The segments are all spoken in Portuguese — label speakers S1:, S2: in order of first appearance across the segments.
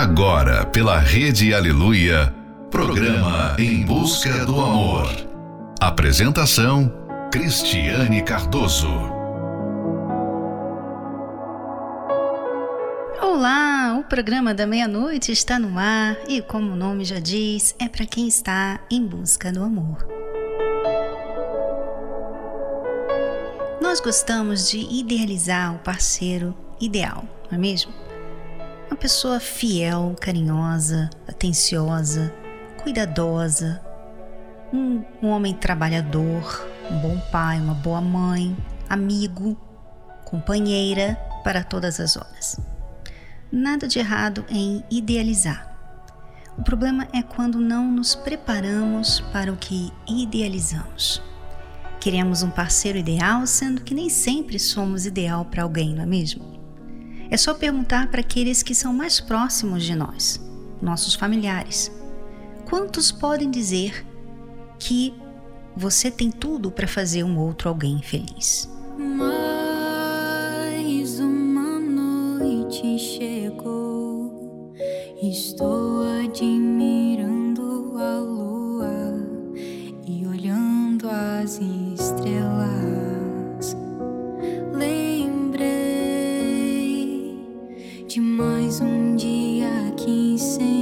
S1: Agora, pela Rede Aleluia, programa Em Busca do Amor. Apresentação: Cristiane Cardoso.
S2: Olá, o programa da meia-noite está no ar e, como o nome já diz, é para quem está em busca do amor. Nós gostamos de idealizar o parceiro ideal, não é mesmo? Uma pessoa fiel, carinhosa, atenciosa, cuidadosa, um, um homem trabalhador, um bom pai, uma boa mãe, amigo, companheira para todas as horas. Nada de errado em idealizar. O problema é quando não nos preparamos para o que idealizamos. Queremos um parceiro ideal, sendo que nem sempre somos ideal para alguém, não é mesmo? É só perguntar para aqueles que são mais próximos de nós, nossos familiares. Quantos podem dizer que você tem tudo para fazer um outro alguém feliz?
S3: Mais uma noite chegou, estou admirando a lua e olhando as estrelas. Dia aqui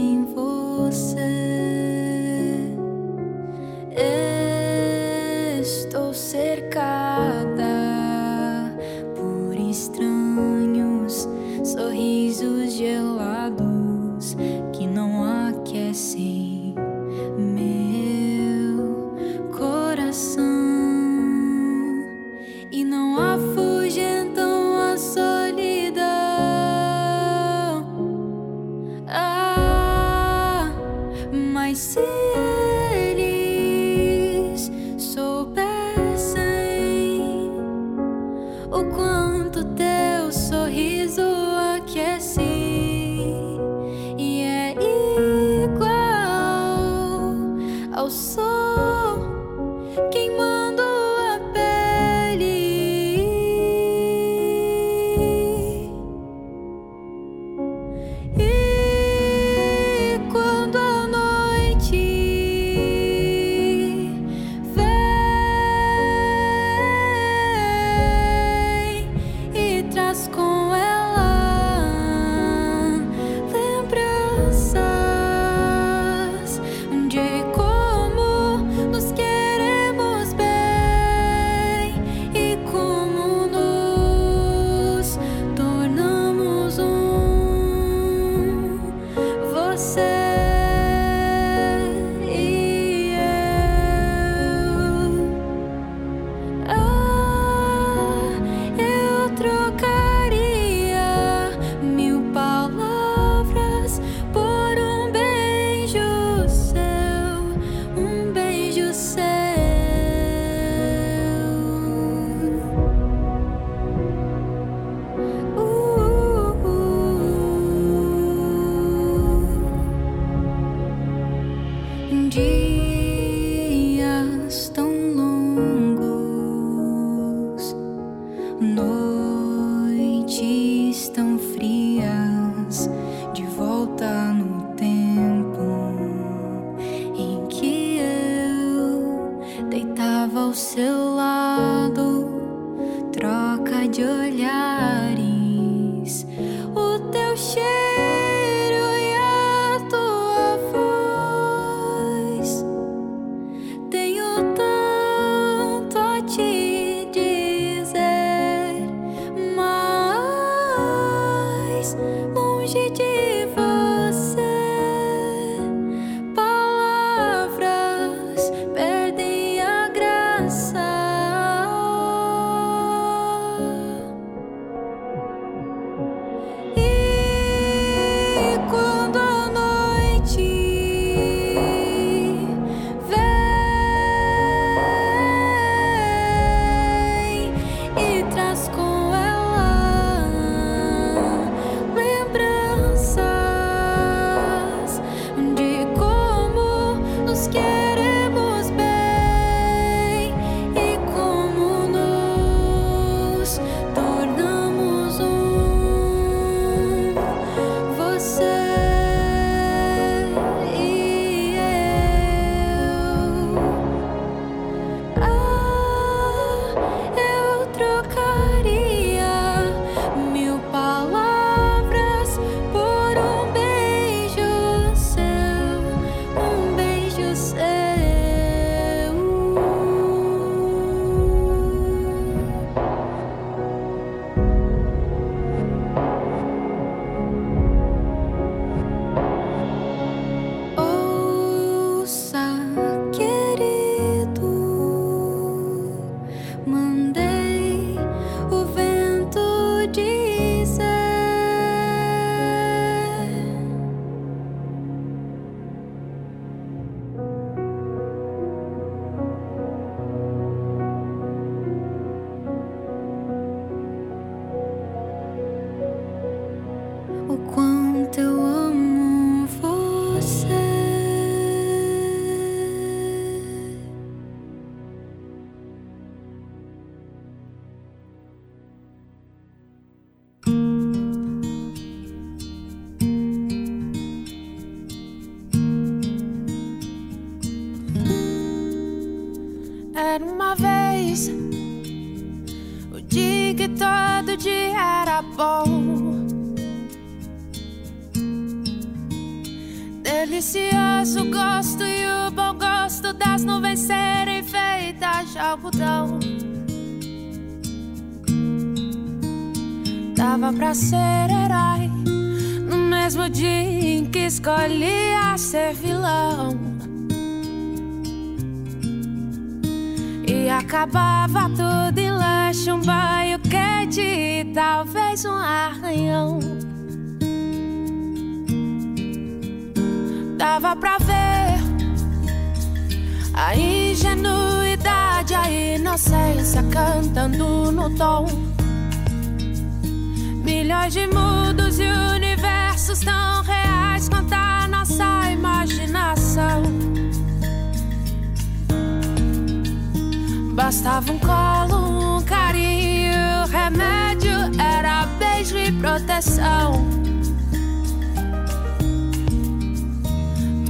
S4: proteção.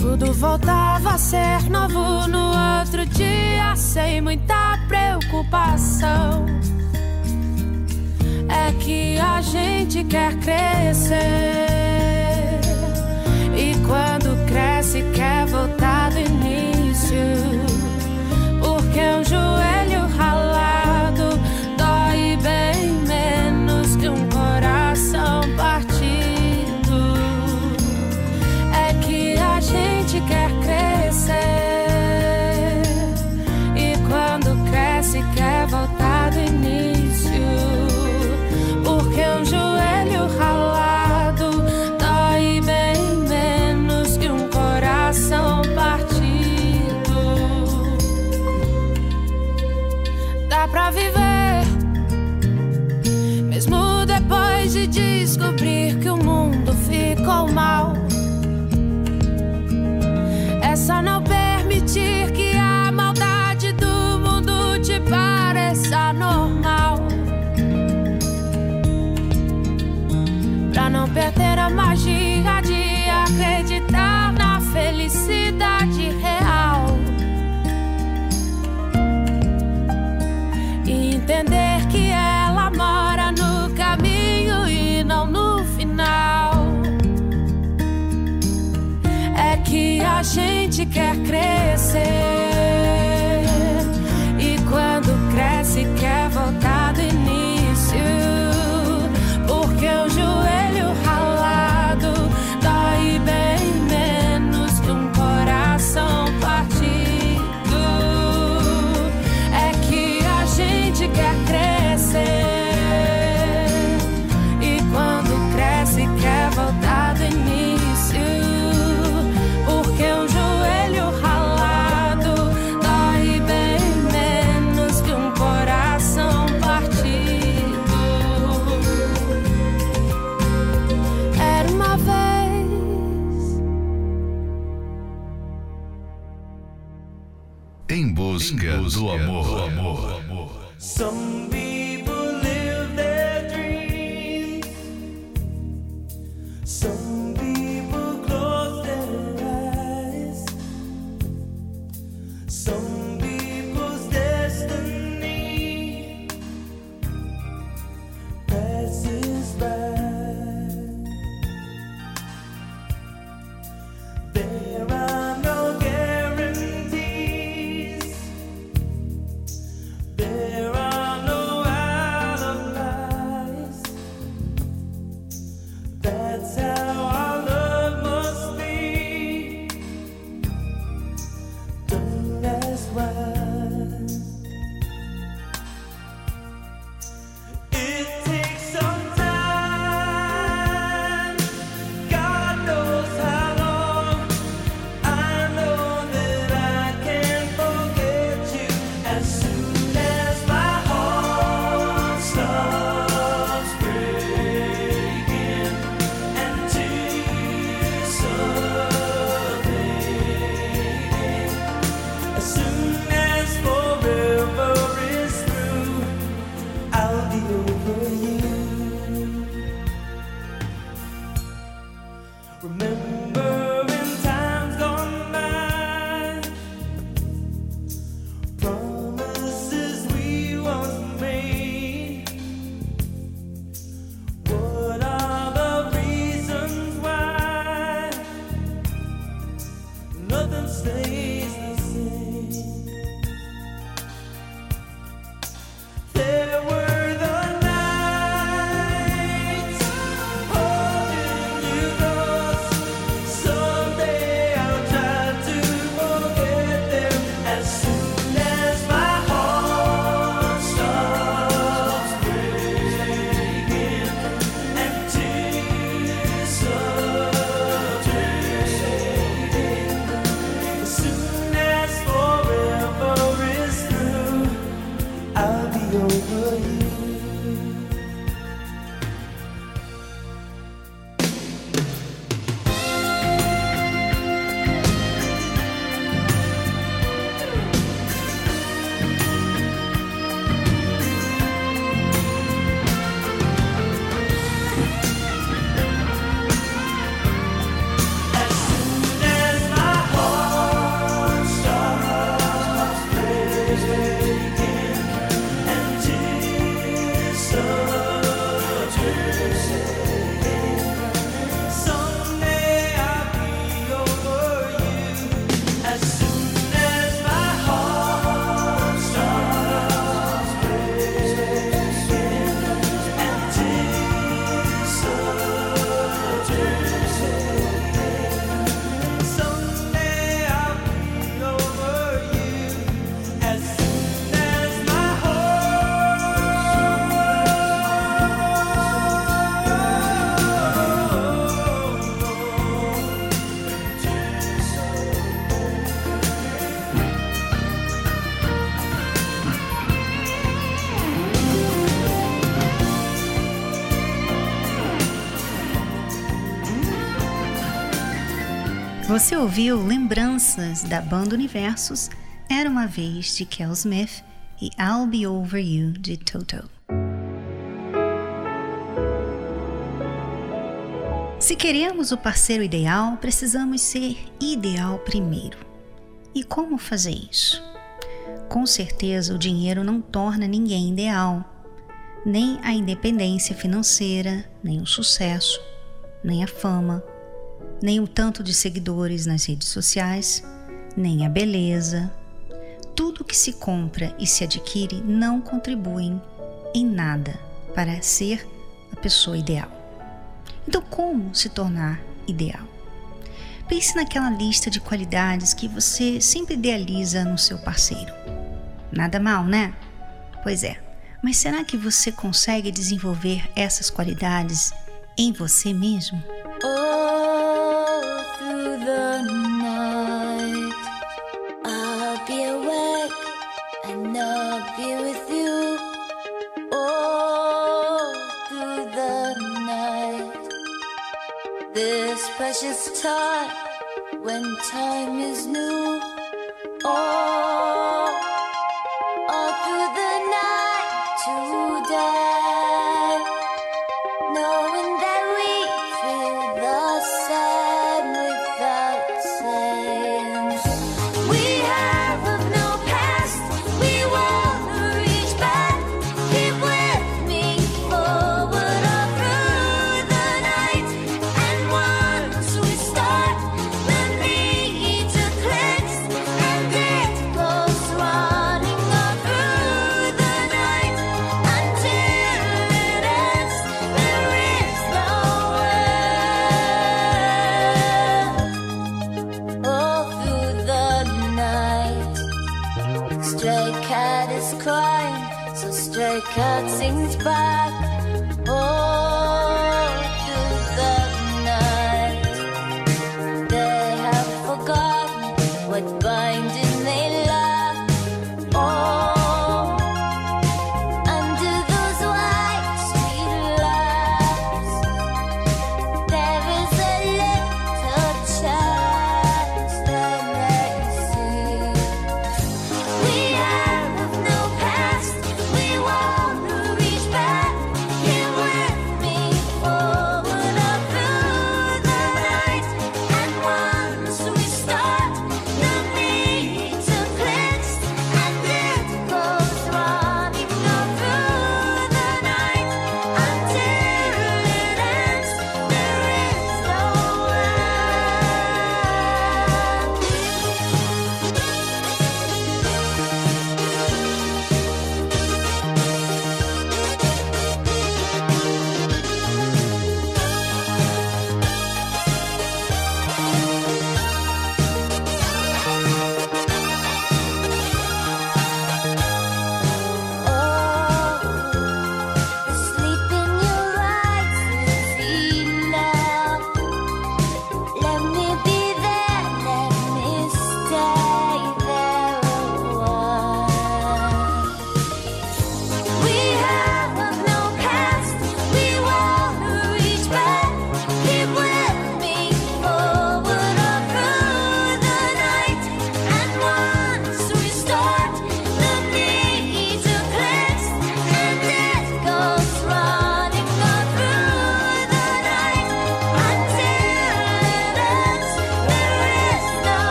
S4: Tudo voltava a ser novo no outro dia, sem muita preocupação. É que a gente quer crescer, e quando cresce, quer voltar do início. Porque um joelho
S2: Você ouviu Lembranças da banda Universos, Era uma Vez de Kel Smith e I'll Be Over You de Toto. Se queremos o parceiro ideal, precisamos ser ideal primeiro. E como fazer isso? Com certeza, o dinheiro não torna ninguém ideal, nem a independência financeira, nem o sucesso, nem a fama, nem o tanto de seguidores nas redes sociais, nem a beleza. Tudo que se compra e se adquire não contribuem em nada para ser a pessoa ideal. Então, como se tornar ideal? Pense naquela lista de qualidades que você sempre idealiza no seu parceiro. Nada mal, né? Pois é, mas será que você consegue desenvolver essas qualidades em você mesmo?
S5: All precious time when time is new. All,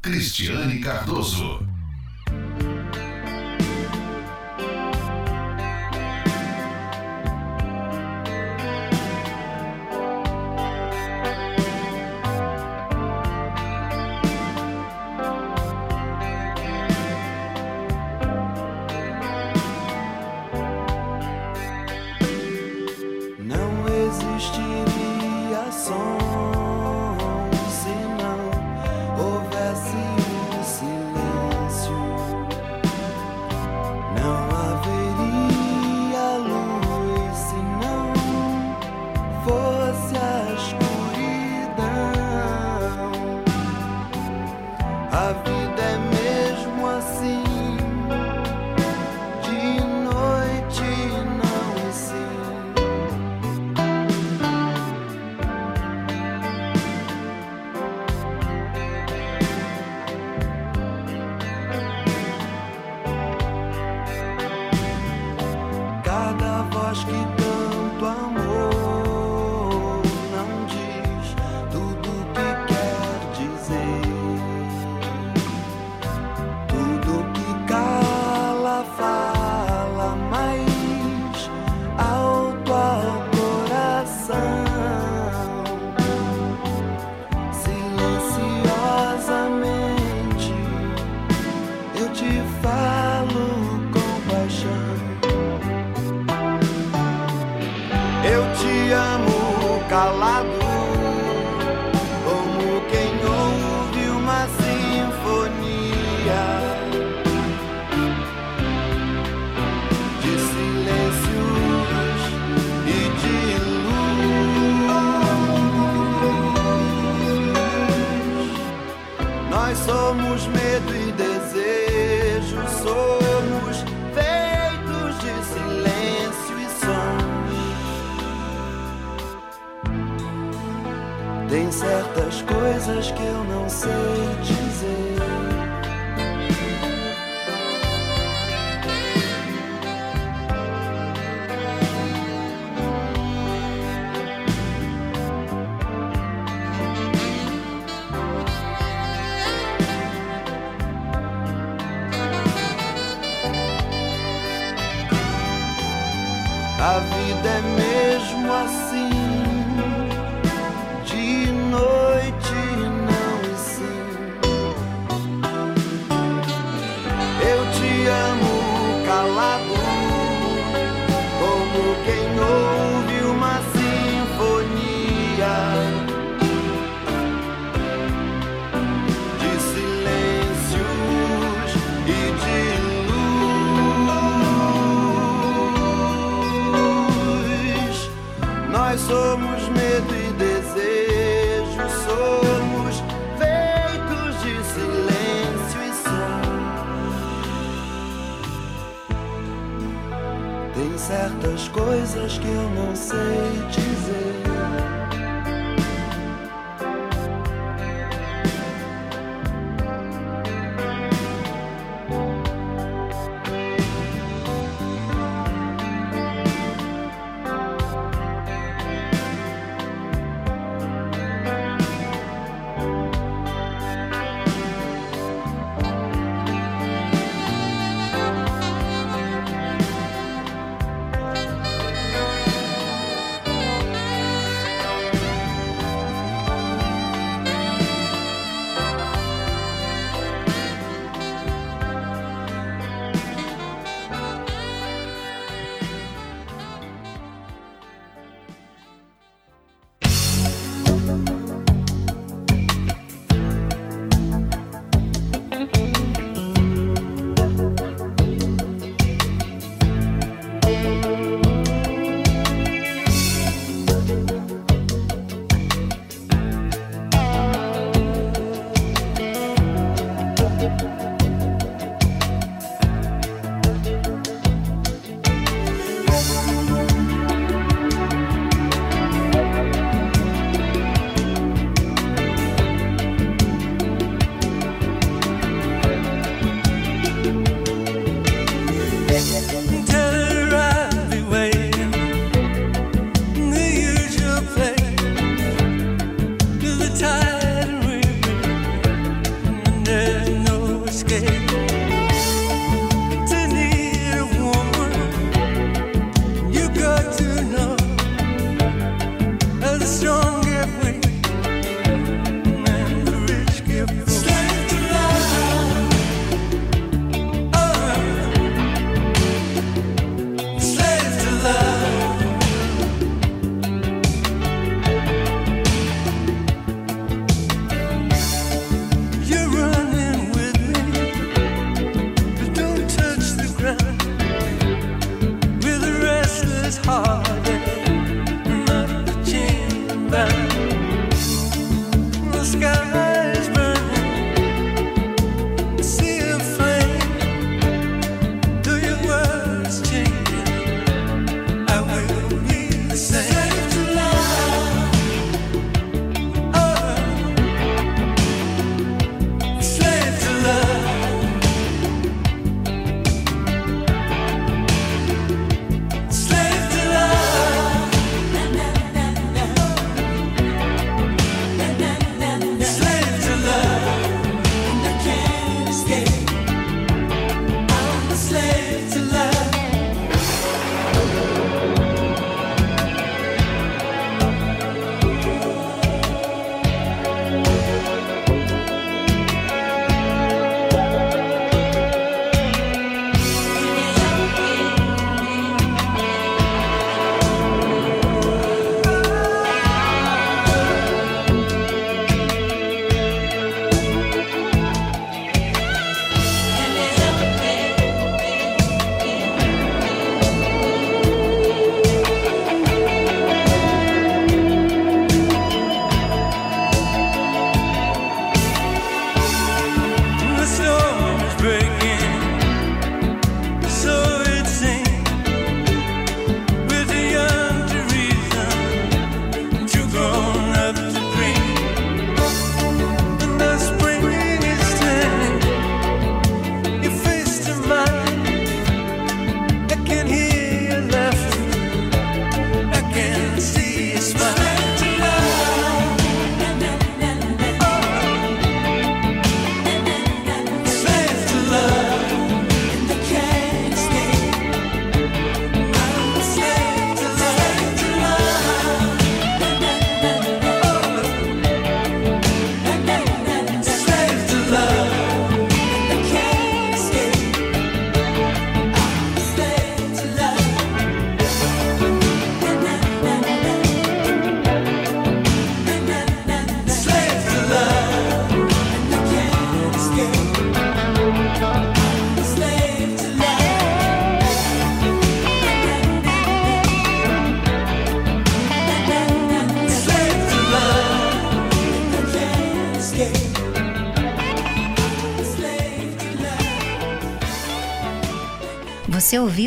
S1: Cristiane Cardoso.
S6: Cala coisas que eu não sei. que eu não sei.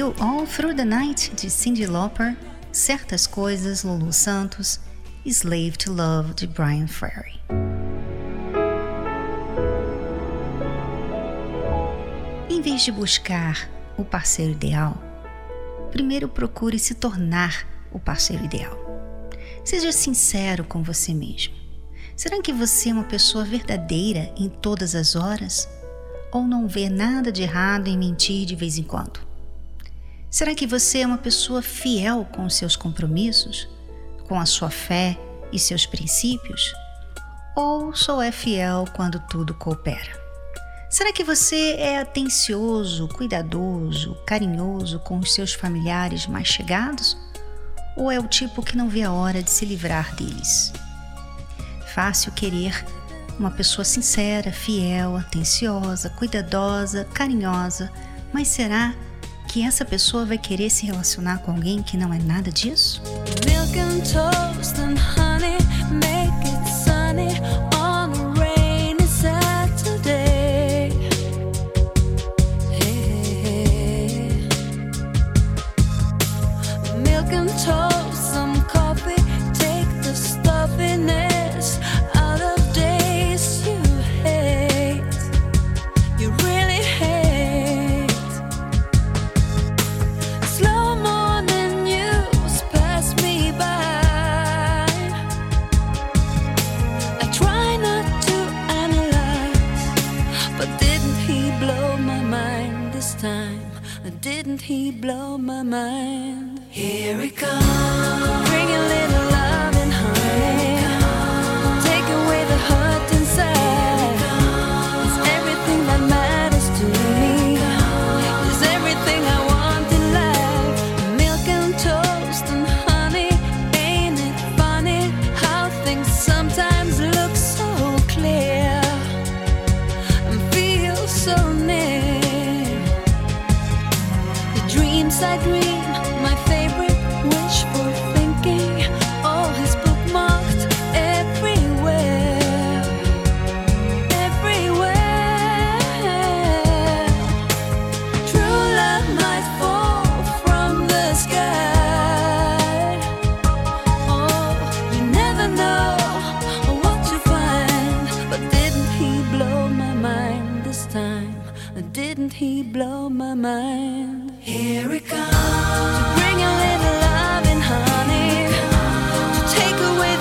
S2: Ouviu All Through the Night de Cyndi Lauper, Certas Coisas, Lulu Santos, Slave to Love de Brian Ferry. Em vez de buscar o parceiro ideal, primeiro procure se tornar o parceiro ideal. Seja sincero com você mesmo. Será que você é uma pessoa verdadeira em todas as horas? Ou não vê nada de errado em mentir de vez em quando? Será que você é uma pessoa fiel com os seus compromissos, com a sua fé e seus princípios? Ou só é fiel quando tudo coopera? Será que você é atencioso, cuidadoso, carinhoso com os seus familiares mais chegados? Ou é o tipo que não vê a hora de se livrar deles? Fácil querer uma pessoa sincera, fiel, atenciosa, cuidadosa, carinhosa, mas será que essa pessoa vai querer se relacionar com alguém que não é nada disso?
S5: Milk and toast and honey blow my mind? Didn't he blow my mind? Here it comes to bring a little love and honey to take away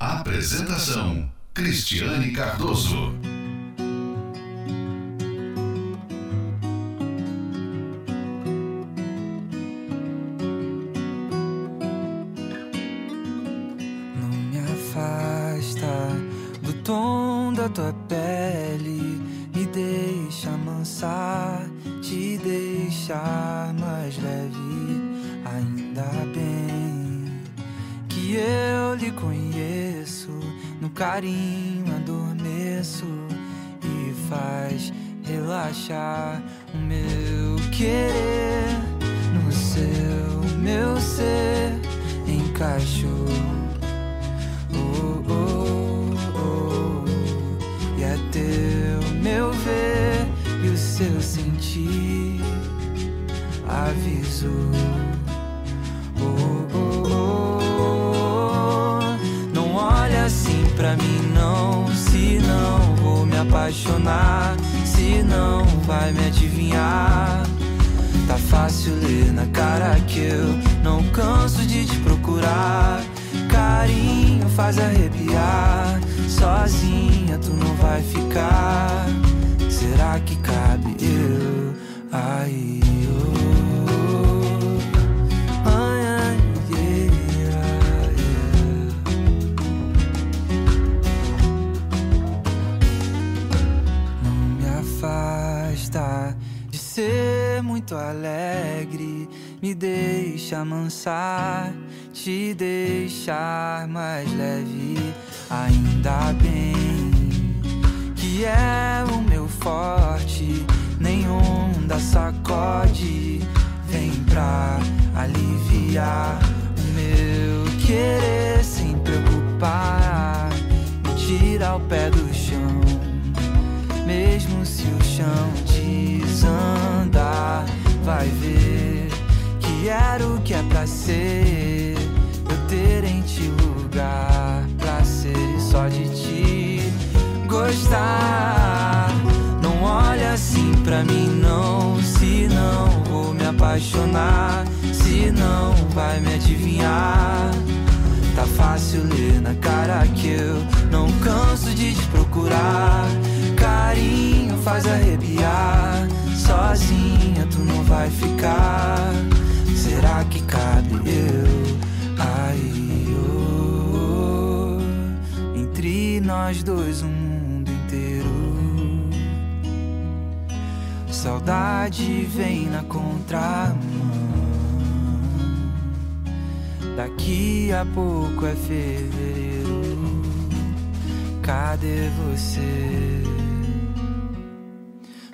S6: Apresentação: Cristiane Cardoso.
S7: Sacode vem pra aliviar o meu querer sem preocupar, me tira o pé do chão. Mesmo se o chão desandar, vai ver que era o que é pra ser. Eu ter em ti lugar pra ser só de ti gostar. Apaixonar, se não vai me adivinhar. Tá fácil ler na cara que eu não canso de te procurar. Carinho faz arrepiar. Sozinha tu não vai ficar. Será que cabe eu aí? oh? Entre nós dois, um Saudade vem na contramão. Daqui a pouco é fevereiro. Cadê você?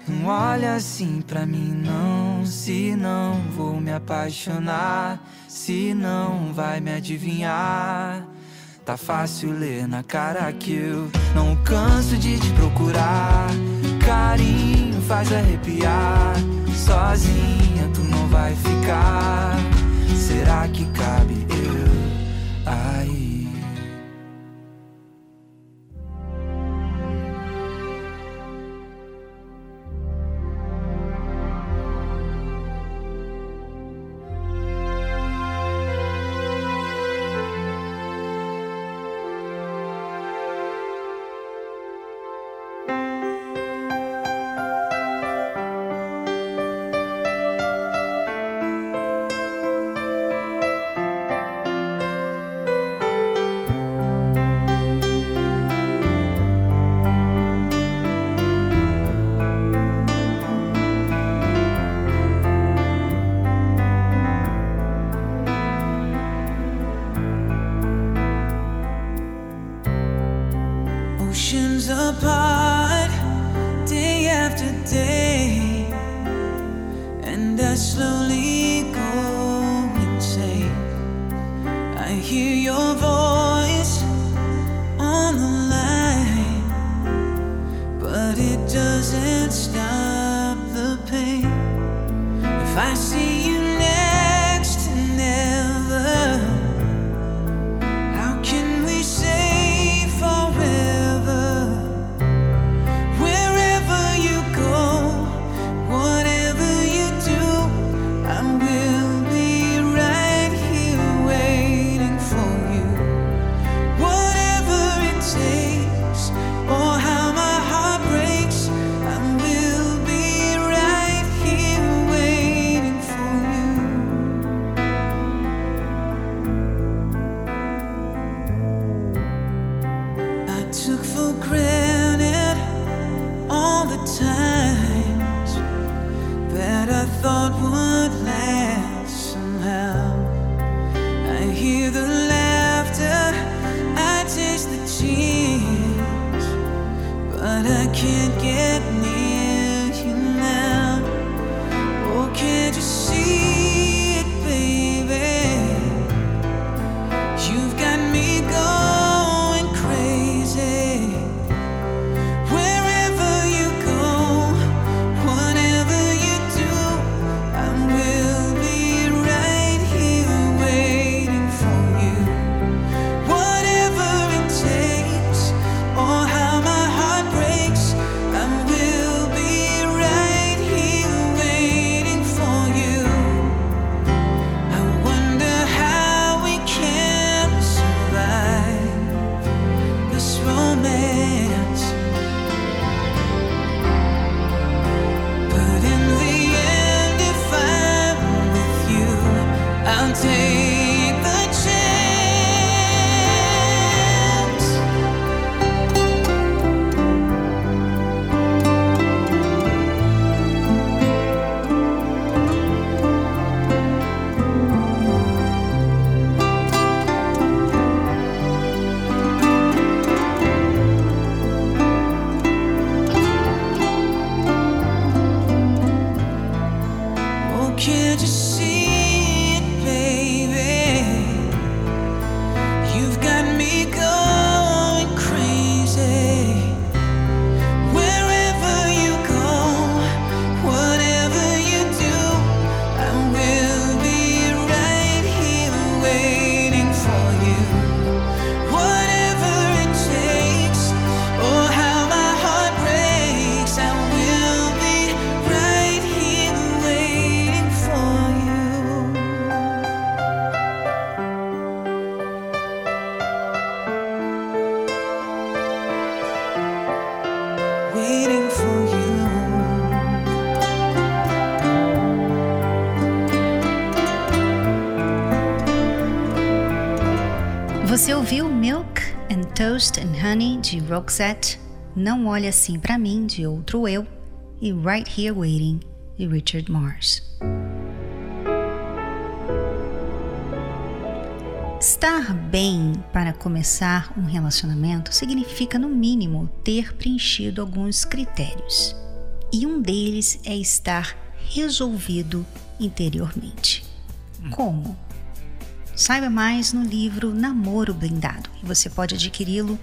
S7: Não olha assim pra mim, não. Se não vou me apaixonar, se não vai me adivinhar. Tá fácil ler na cara que eu não canso de te procurar. Carinho faz arrepiar. Sozinha tu não vai ficar. Será que cabe eu
S8: Waiting for you.
S2: Você ouviu Milk and Toast and Honey de Roxette, Não Olhe Assim Pra Mim de Outro Eu e Right Here Waiting de Richard Mars. Estar bem para começar um relacionamento significa, no mínimo, ter preenchido alguns critérios. E um deles é estar resolvido interiormente. Como? Saiba mais no livro Namoro Blindado e você pode adquiri-lo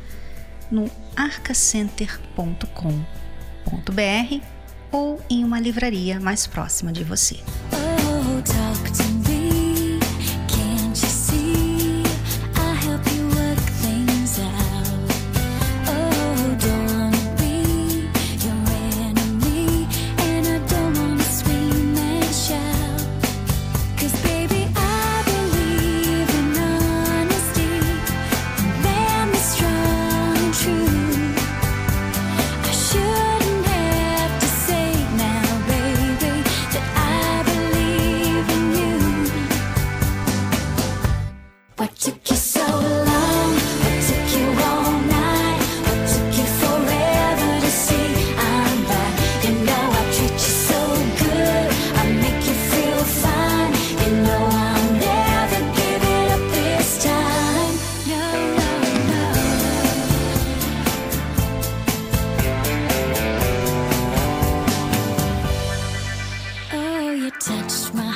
S2: no arcacenter.com.br ou em uma livraria mais próxima de você.
S5: Touch my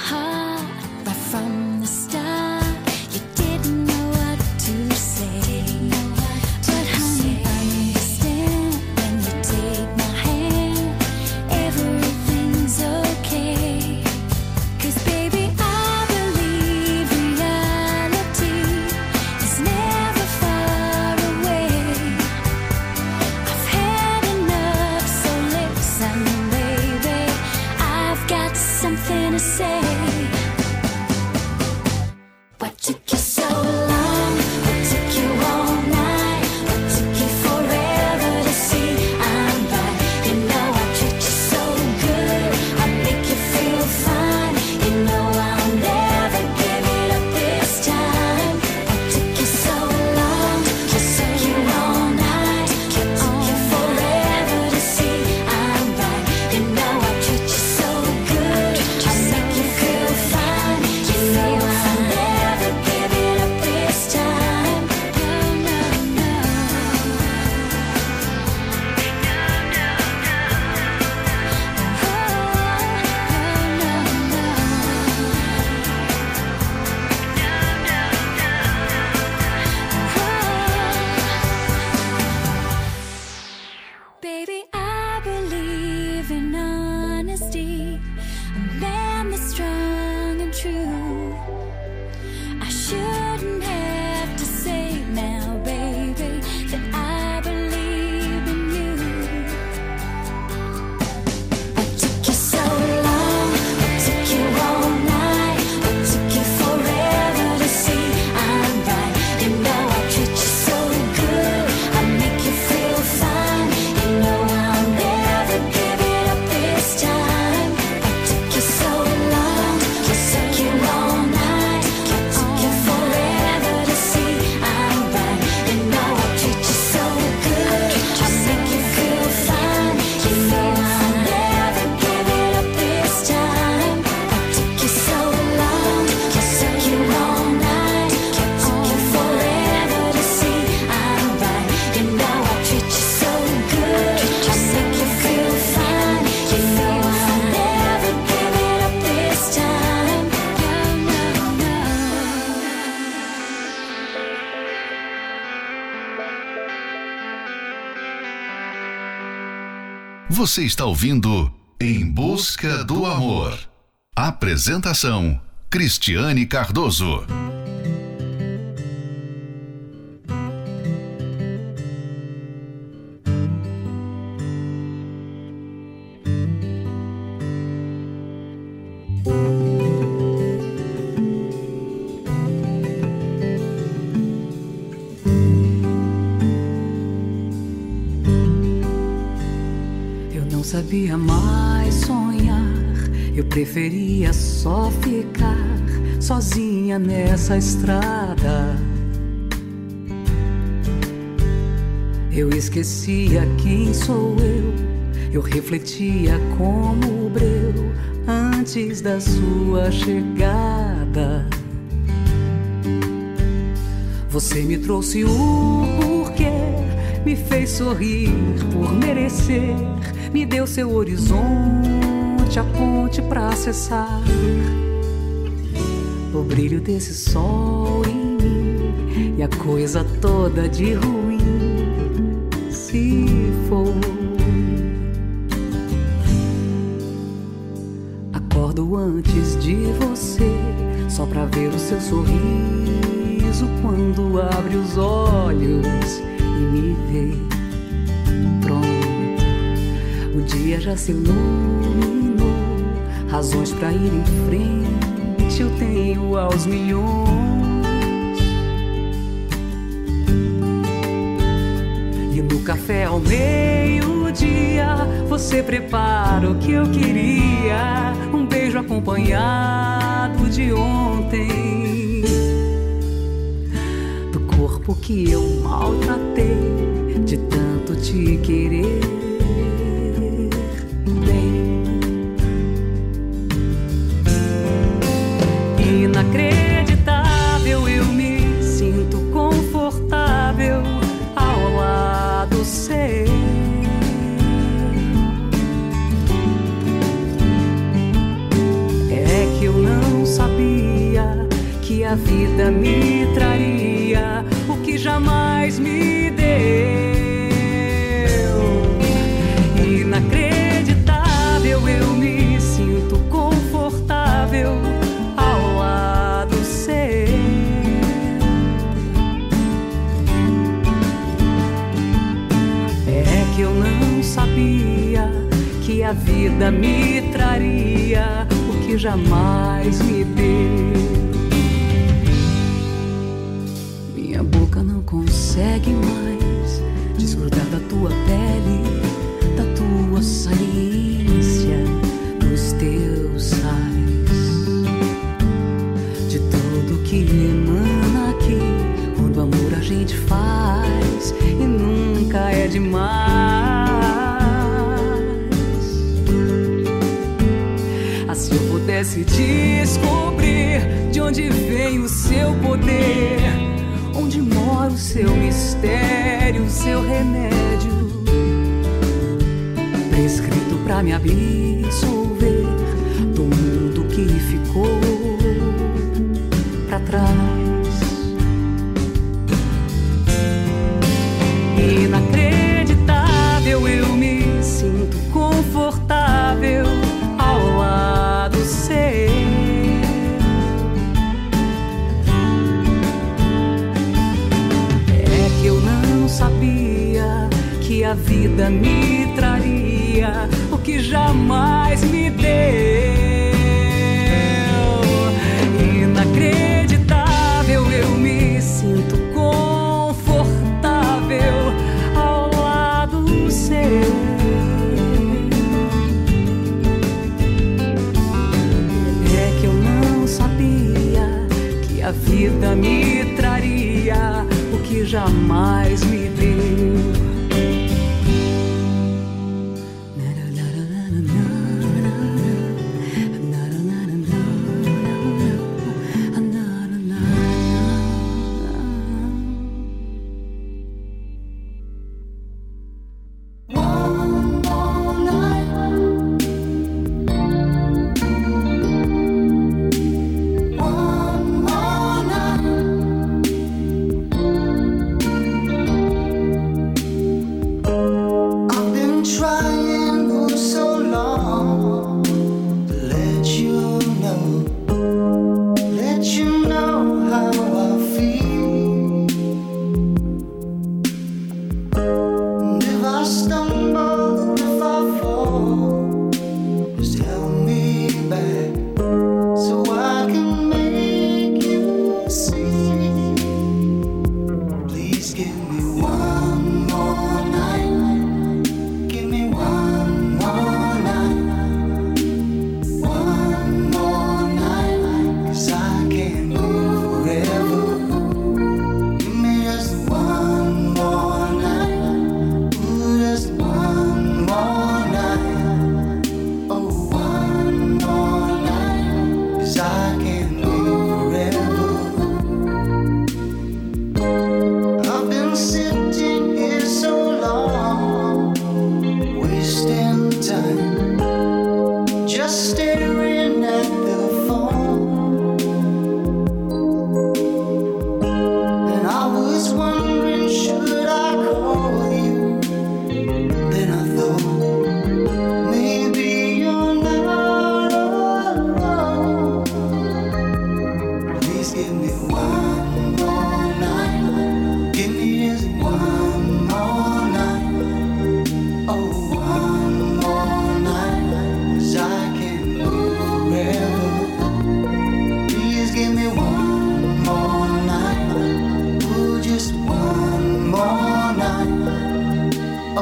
S6: Você está ouvindo Em Busca do Amor. Apresentação: Cristiane Cardoso.
S9: Só ficar sozinha nessa estrada. Eu esquecia quem sou eu, eu refletia como o breu antes da sua chegada. Você me trouxe o porquê, me fez sorrir por merecer, me deu seu horizonte, a ponte pra acessar. O brilho desse sol em mim e a coisa toda de ruim se foi. Acordo antes de você, só pra ver o seu sorriso quando abre os olhos e me vê. Pronto, o dia já se iluminou, razões pra ir em frente eu tenho aos milhões. E no café ao meio-dia você prepara o que eu queria. Um beijo acompanhado de ontem. Do corpo que eu maltratei, de tanto te querer. Vida me traria o que jamais me deu. Inacreditável, eu me sinto confortável ao lado seu. É que eu não sabia que a vida me traria o que jamais me boca não consegue mais desgrudar da tua pele, da tua saliência, dos teus sais, de tudo que emana aqui. Quando amor a gente faz e nunca é demais. Ah, se eu pudesse descobrir de onde vem o seu poder, seu mistério, o seu remédio, prescrito pra me absolver do mundo que ficou vida me traria o que jamais me deu. Inacreditável, eu me sinto confortável ao lado seu. É que eu não sabia que a vida me traria o que jamais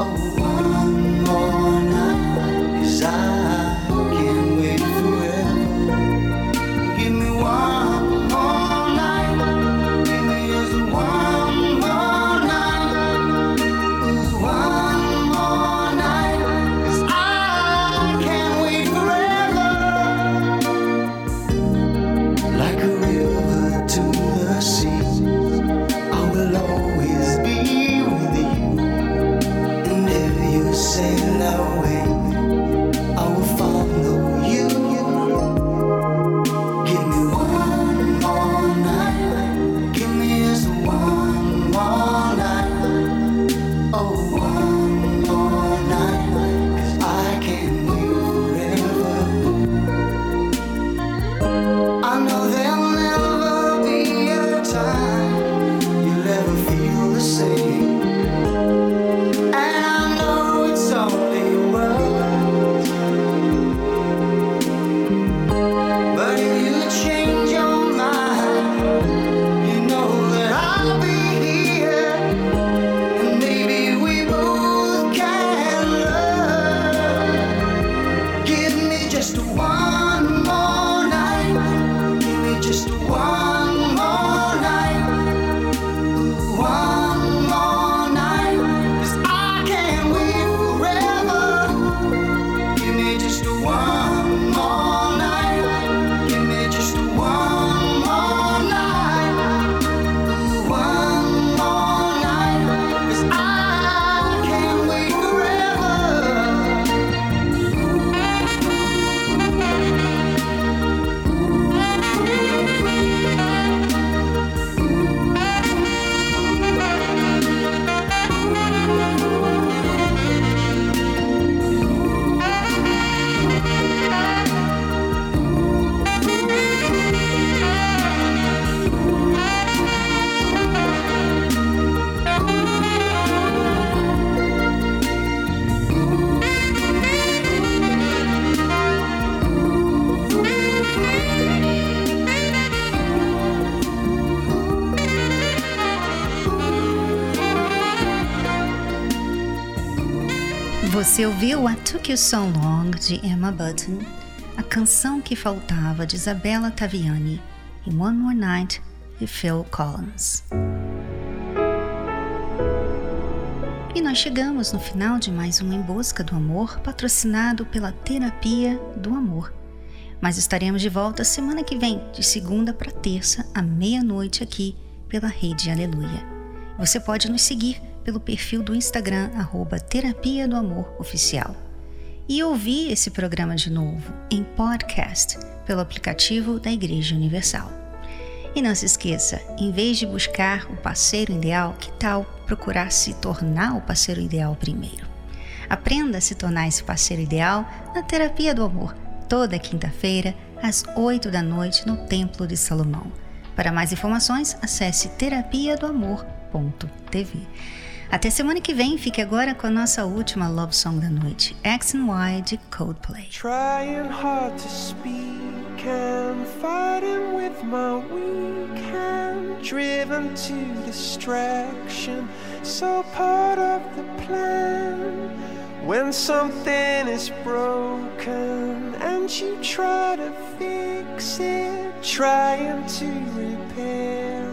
S10: Oh,
S2: Você ouviu What Took You So Long de Emma Button, a canção que faltava de Isabella Taviani e One More Night de Phil Collins. E nós chegamos no final de mais um Em Busca do Amor, patrocinado pela Terapia do Amor. Mas estaremos de volta semana que vem, de segunda para terça, à meia-noite, aqui pela Rede Aleluia. Você pode nos seguir pelo perfil do Instagram, arroba Terapia do Amor Oficial. E ouvir esse programa de novo em podcast pelo aplicativo da Igreja Universal. E não se esqueça, em vez de buscar o parceiro ideal, que tal procurar se tornar o parceiro ideal primeiro? Aprenda a se tornar esse parceiro ideal na Terapia do Amor, toda quinta-feira, às 8 da noite, no Templo de Salomão. Para mais informações, acesse terapia do amor.tv. Até semana que vem, fique agora com a nossa última love song da noite, X and Y de Coldplay.
S6: Trying hard to speak and fighting with my weak hand, driven to distraction, so part of the plan. When something is broken and you try to fix it, trying to repair